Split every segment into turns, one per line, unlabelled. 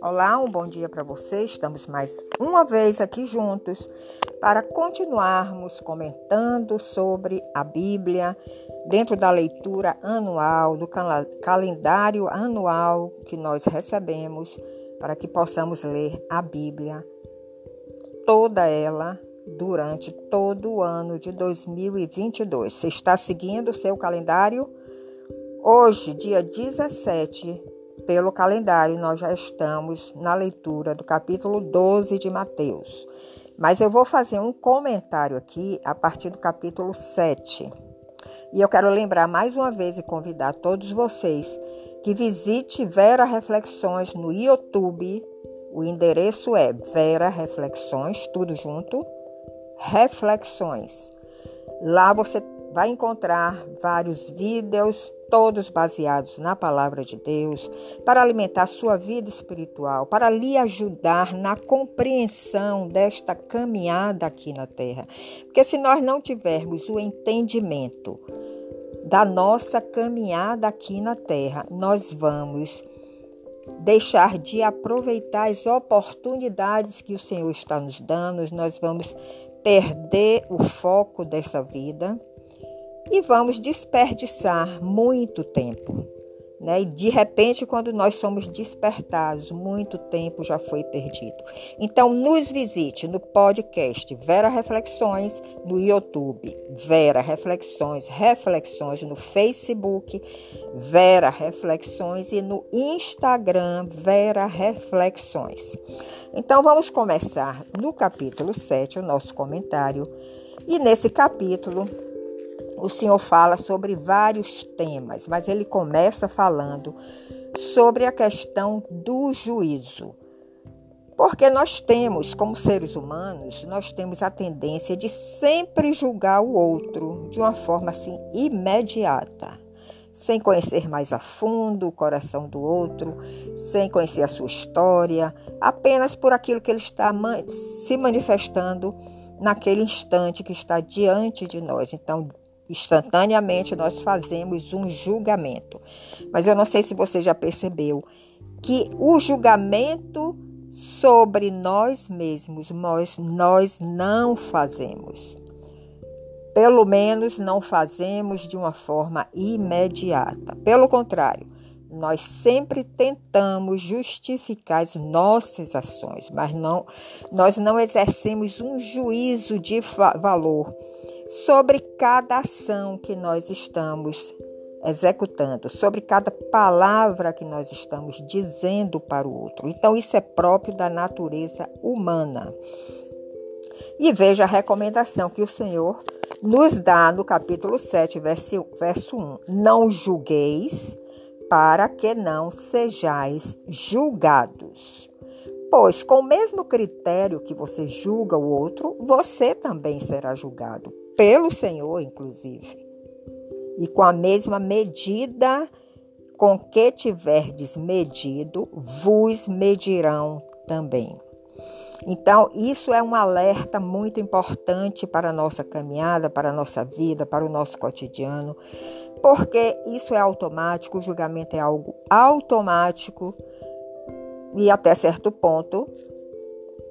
Olá, um bom dia para você. Estamos mais uma vez aqui juntos para continuarmos comentando sobre a Bíblia dentro da leitura anual, do calendário anual que nós recebemos para que possamos ler a Bíblia, toda ela, durante todo o ano de 2022. Você está seguindo o seu calendário? Hoje, dia 17 pelo calendário, nós já estamos na leitura do capítulo 12 de Mateus. Mas eu vou fazer um comentário aqui a partir do capítulo 7. E eu quero lembrar mais uma vez e convidar todos vocês que visite Vera Reflexões no YouTube. O endereço é Vera Reflexões, tudo junto. Reflexões. Lá você vai encontrar vários vídeos, todos baseados na palavra de Deus, para alimentar sua vida espiritual, para lhe ajudar na compreensão desta caminhada aqui na terra. Porque se nós não tivermos o entendimento da nossa caminhada aqui na terra, nós vamos deixar de aproveitar as oportunidades que o Senhor está nos dando, nós vamos perder o foco dessa vida e vamos desperdiçar muito tempo. Né? E de repente, quando nós somos despertados, muito tempo já foi perdido. Então, nos visite no podcast Vera Reflexões no YouTube, Vera Reflexões, Reflexões no Facebook, Vera Reflexões e no Instagram, Vera Reflexões. Então, vamos começar no capítulo 7, o nosso comentário. E nesse capítulo, o Senhor fala sobre vários temas, mas ele começa falando sobre a questão do juízo. Porque nós temos, como seres humanos, nós temos a tendência de sempre julgar o outro de uma forma assim imediata, sem conhecer mais a fundo o coração do outro, sem conhecer a sua história, apenas por aquilo que ele está se manifestando naquele instante que está diante de nós. Então, instantaneamente nós fazemos um julgamento. Mas eu não sei se você já percebeu que o julgamento sobre nós mesmos nós, nós não fazemos. Pelo menos não fazemos de uma forma imediata. Pelo contrário, nós sempre tentamos justificar as nossas ações, mas não, nós não exercemos um juízo de valor sobre cada ação que nós estamos executando, sobre cada palavra que nós estamos dizendo para o outro. Então, isso é próprio da natureza humana. E veja a recomendação que o Senhor nos dá no capítulo 7, verso, verso 1. Não julgueis para que não sejais julgados. Pois, com o mesmo critério que você julga o outro, você também será julgado pelo Senhor, inclusive. E com a mesma medida com que tiverdes medido, vos medirão também. Então, isso é um alerta muito importante para a nossa caminhada, para a nossa vida, para o nosso cotidiano, porque isso é automático, o julgamento é algo automático e até certo ponto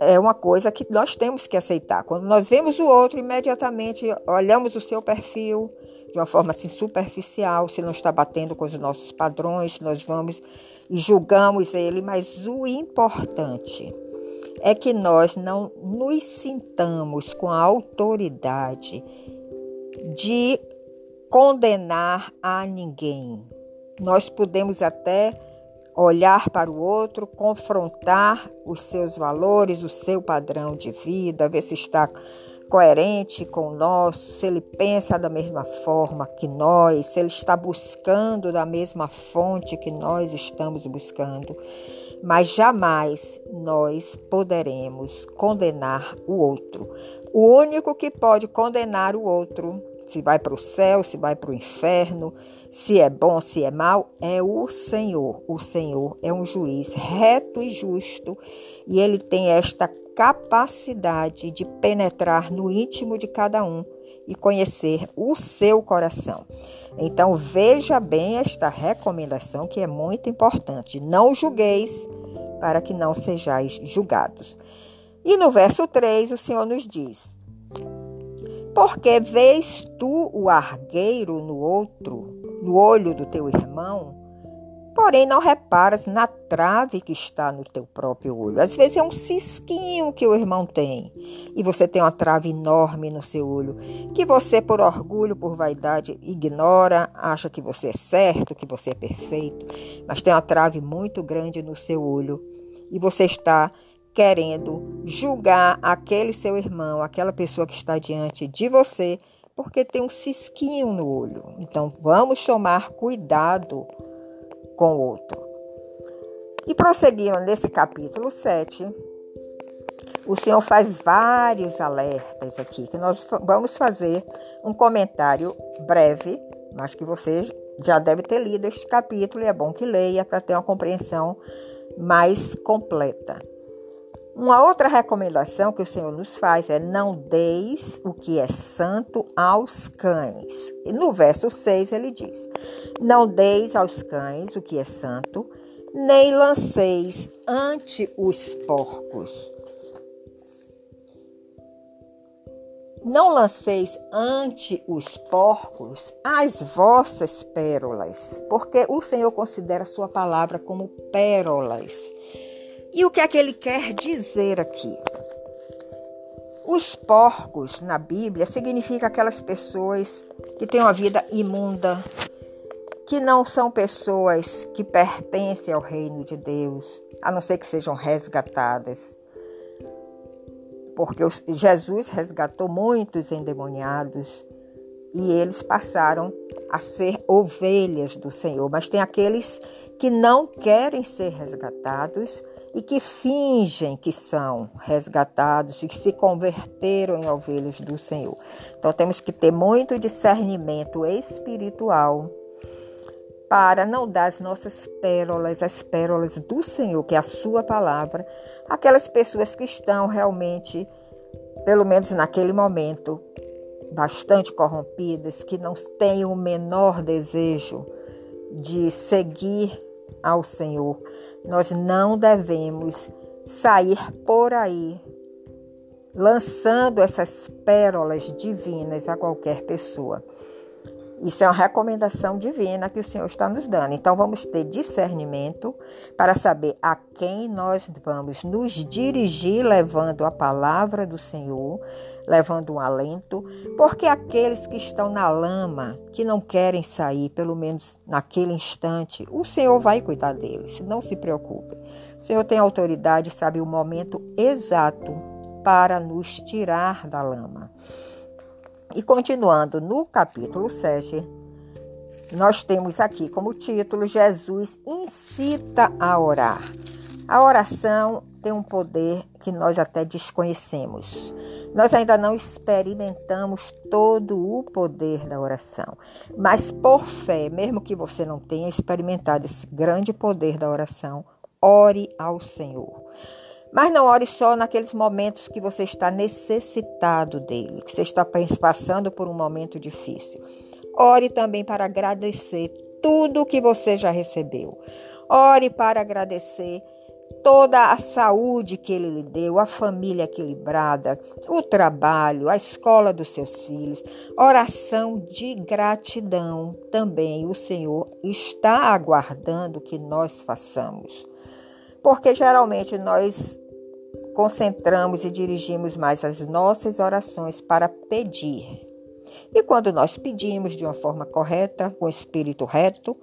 é uma coisa que nós temos que aceitar. Quando nós vemos o outro, imediatamente olhamos o seu perfil de uma forma assim superficial, se não está batendo com os nossos padrões, nós vamos e julgamos ele, mas o importante é que nós não nos sintamos com a autoridade de condenar a ninguém. Nós podemos até olhar para o outro, confrontar os seus valores, o seu padrão de vida, ver se está coerente com o nosso, se ele pensa da mesma forma que nós, se ele está buscando da mesma fonte que nós estamos buscando. Mas jamais nós poderemos condenar o outro. O único que pode condenar o outro se vai para o céu, se vai para o inferno, se é bom, se é mal, é o Senhor. O Senhor é um juiz reto e justo e ele tem esta capacidade de penetrar no íntimo de cada um e conhecer o seu coração. Então veja bem esta recomendação que é muito importante. Não julgueis para que não sejais julgados. E no verso 3 o Senhor nos diz: Porque vês tu o argueiro no outro, no olho do teu irmão, porém não reparas na trave que está no teu próprio olho. Às vezes é um cisquinho que o irmão tem e você tem uma trave enorme no seu olho, que você, por orgulho, por vaidade, ignora, acha que você é certo, que você é perfeito, mas tem uma trave muito grande no seu olho e você está querendo julgar aquele seu irmão, aquela pessoa que está diante de você, porque tem um cisquinho no olho. Então vamos tomar cuidado com o outro. E prosseguindo nesse capítulo 7, o Senhor faz vários alertas aqui, que nós vamos fazer um comentário breve, mas que você já deve ter lido este capítulo e é bom que leia para ter uma compreensão mais completa. Uma outra recomendação que o Senhor nos faz é: não deis o que é santo aos cães. E no verso 6 ele diz: Não deis aos cães o que é santo, nem lanceis ante os porcos. Não lanceis ante os porcos as vossas pérolas, porque o Senhor considera a sua palavra como pérolas. E o que é que ele quer dizer aqui? Os porcos na Bíblia significa aquelas pessoas que têm uma vida imunda, que não são pessoas que pertencem ao reino de Deus, a não ser que sejam resgatadas. Porque Jesus resgatou muitos endemoniados e eles passaram a ser ovelhas do Senhor. Mas tem aqueles que não querem ser resgatados e que fingem que são resgatados e que se converteram em ovelhas do Senhor. Então temos que ter muito discernimento espiritual para não dar as nossas pérolas, as pérolas do Senhor, que é a sua palavra, aquelas pessoas que estão realmente, pelo menos naquele momento, bastante corrompidas, que não têm o menor desejo de seguir ao Senhor. Nós não devemos sair por aí lançando essas pérolas divinas a qualquer pessoa. Isso é uma recomendação divina que o Senhor está nos dando. Então vamos ter discernimento para saber a quem nós vamos nos dirigir levando a palavra do Senhor, levando um alento, porque aqueles que estão na lama, que não querem sair, pelo menos naquele instante, o Senhor vai cuidar deles. Não se preocupe. O Senhor tem autoridade, sabe o momento exato para nos tirar da lama. E continuando no capítulo 7, nós temos aqui como título: Jesus incita a orar. A oração tem um poder que nós até desconhecemos. Nós ainda não experimentamos todo o poder da oração, mas por fé, mesmo que você não tenha experimentado esse grande poder da oração, ore ao Senhor. Mas não ore só naqueles momentos que você está necessitado dele, que você está passando por um momento difícil. Ore também para agradecer tudo que você já recebeu. Ore para agradecer toda a saúde que ele lhe deu, a família equilibrada, o trabalho, a escola dos seus filhos. Oração de gratidão também o Senhor está aguardando que nós façamos porque geralmente nós concentramos e dirigimos mais as nossas orações para pedir. E quando nós pedimos de uma forma correta, com espírito reto,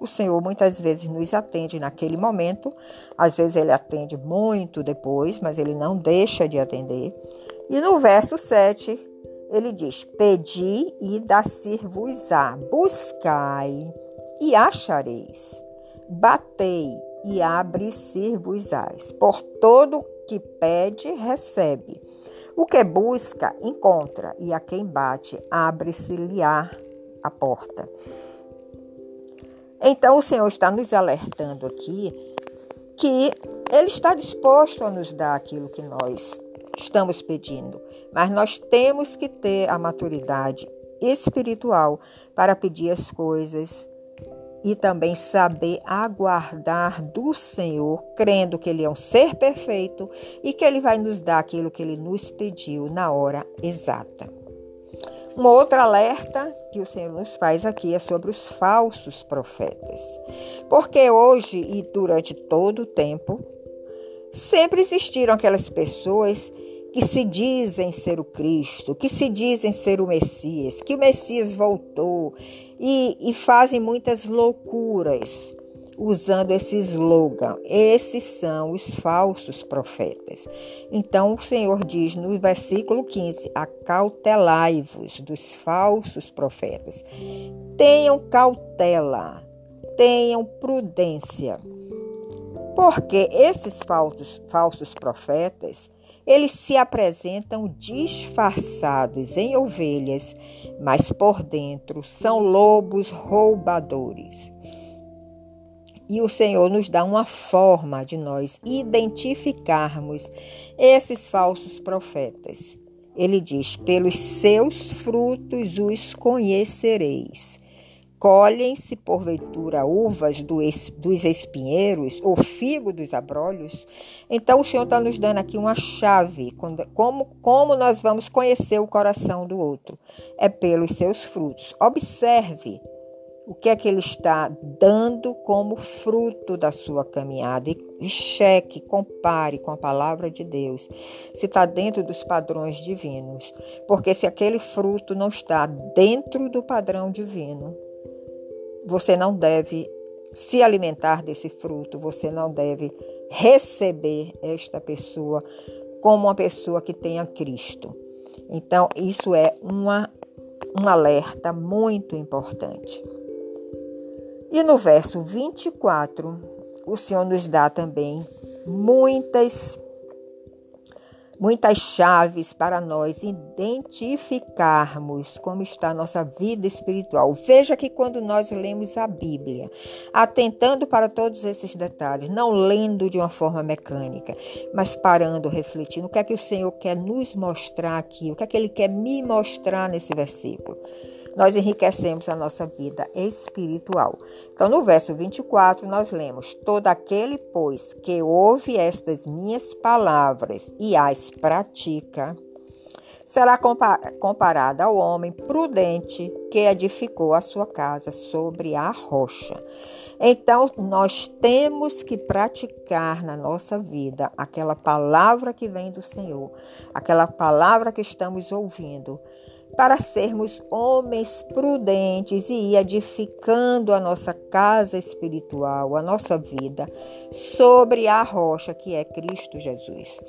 o Senhor muitas vezes nos atende naquele momento, às vezes ele atende muito depois, mas ele não deixa de atender. E no verso 7, ele diz: Pedi e dá-se-vos-á, buscai e achareis, batei e abre-se-vos-ás. Por todo que pede, recebe. O que busca, encontra, e a quem bate, abre-se-lhe-á a porta. Então o Senhor está nos alertando aqui que Ele está disposto a nos dar aquilo que nós estamos pedindo, mas nós temos que ter a maturidade espiritual para pedir as coisas e também saber aguardar do Senhor, crendo que Ele é um ser perfeito e que Ele vai nos dar aquilo que Ele nos pediu na hora exata. Um outro alerta que o Senhor nos faz aqui é sobre os falsos profetas. Porque hoje e durante todo o tempo, sempre existiram aquelas pessoas que se dizem ser o Cristo, que se dizem ser o Messias, que o Messias voltou e, e fazem muitas loucuras usando esse slogan. Esses são os falsos profetas. Então o Senhor diz no versículo 15: Acautelai-vos dos falsos profetas. Tenham cautela, tenham prudência. Porque esses falsos, falsos profetas eles se apresentam disfarçados em ovelhas, mas por dentro são lobos roubadores. E o Senhor nos dá uma forma de nós identificarmos esses falsos profetas. Ele diz: pelos seus frutos os conhecereis. Colhem-se, porventura, uvas dos espinheiros ou figo dos abrolhos? Então, o Senhor está nos dando aqui uma chave. Como, como nós vamos conhecer o coração do outro? É pelos seus frutos. Observe o que é que ele está dando como fruto da sua caminhada e cheque, compare com a palavra de Deus, se está dentro dos padrões divinos. Porque se aquele fruto não está dentro do padrão divino, você não deve se alimentar desse fruto, você não deve receber esta pessoa como uma pessoa que tenha Cristo. Então, isso é uma, um alerta muito importante. E no verso 24, o Senhor nos dá também muitas muitas chaves para nós identificarmos como está a nossa vida espiritual. Veja que quando nós lemos a Bíblia, atentando para todos esses detalhes, não lendo de uma forma mecânica, mas parando, refletindo, o que é que o Senhor quer nos mostrar aqui, o que é que Ele quer me mostrar nesse versículo nós enriquecemos a nossa vida espiritual. Então, no verso 24, nós lemos: Todo aquele, pois, que ouve estas minhas palavras e as pratica, será comparado ao homem prudente que edificou a sua casa sobre a rocha. Então, nós temos que praticar na nossa vida aquela palavra que vem do Senhor, aquela palavra que estamos ouvindo, para sermos homens prudentes e edificando a nossa casa espiritual, a nossa vida, sobre a rocha que é Cristo Jesus.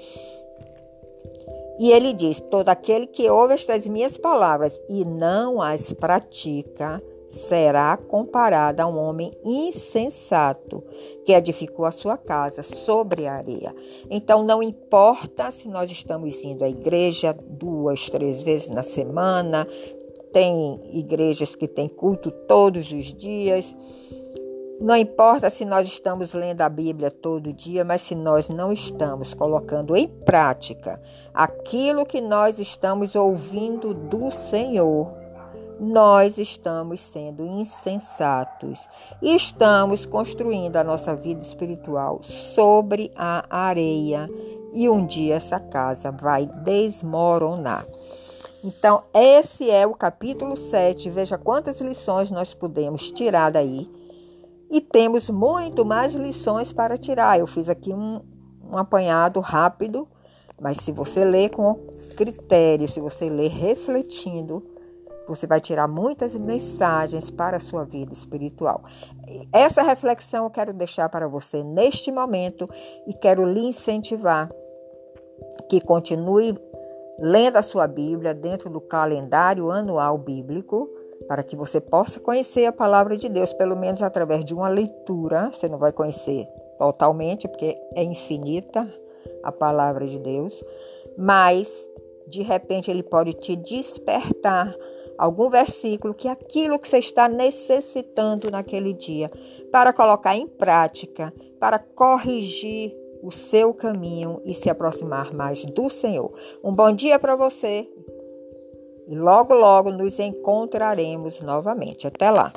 E ele diz: Todo aquele que ouve estas minhas palavras e não as pratica, será comparada a um homem insensato que edificou a sua casa sobre a areia. Então, não importa se nós estamos indo à igreja duas, três vezes na semana, tem igrejas que têm culto todos os dias. Não importa se nós estamos lendo a Bíblia todo dia, mas se nós não estamos colocando em prática aquilo que nós estamos ouvindo do Senhor, nós estamos sendo insensatos e estamos construindo a nossa vida espiritual sobre a areia e um dia essa casa vai desmoronar. Então, esse é o capítulo 7. Veja quantas lições nós podemos tirar daí. E temos muito mais lições para tirar. Eu fiz aqui um, um apanhado rápido, mas se você ler com critério, se você ler refletindo, você vai tirar muitas mensagens para a sua vida espiritual. Essa reflexão eu quero deixar para você neste momento e quero lhe incentivar que continue lendo a sua Bíblia dentro do calendário anual bíblico, para que você possa conhecer a palavra de Deus, pelo menos através de uma leitura. Você não vai conhecer totalmente, porque é infinita a palavra de Deus, mas de repente ele pode te despertar algum versículo que aquilo que você está necessitando naquele dia para colocar em prática, para corrigir o seu caminho e se aproximar mais do Senhor. Um bom dia para você e logo, logo nos encontraremos novamente. Até lá!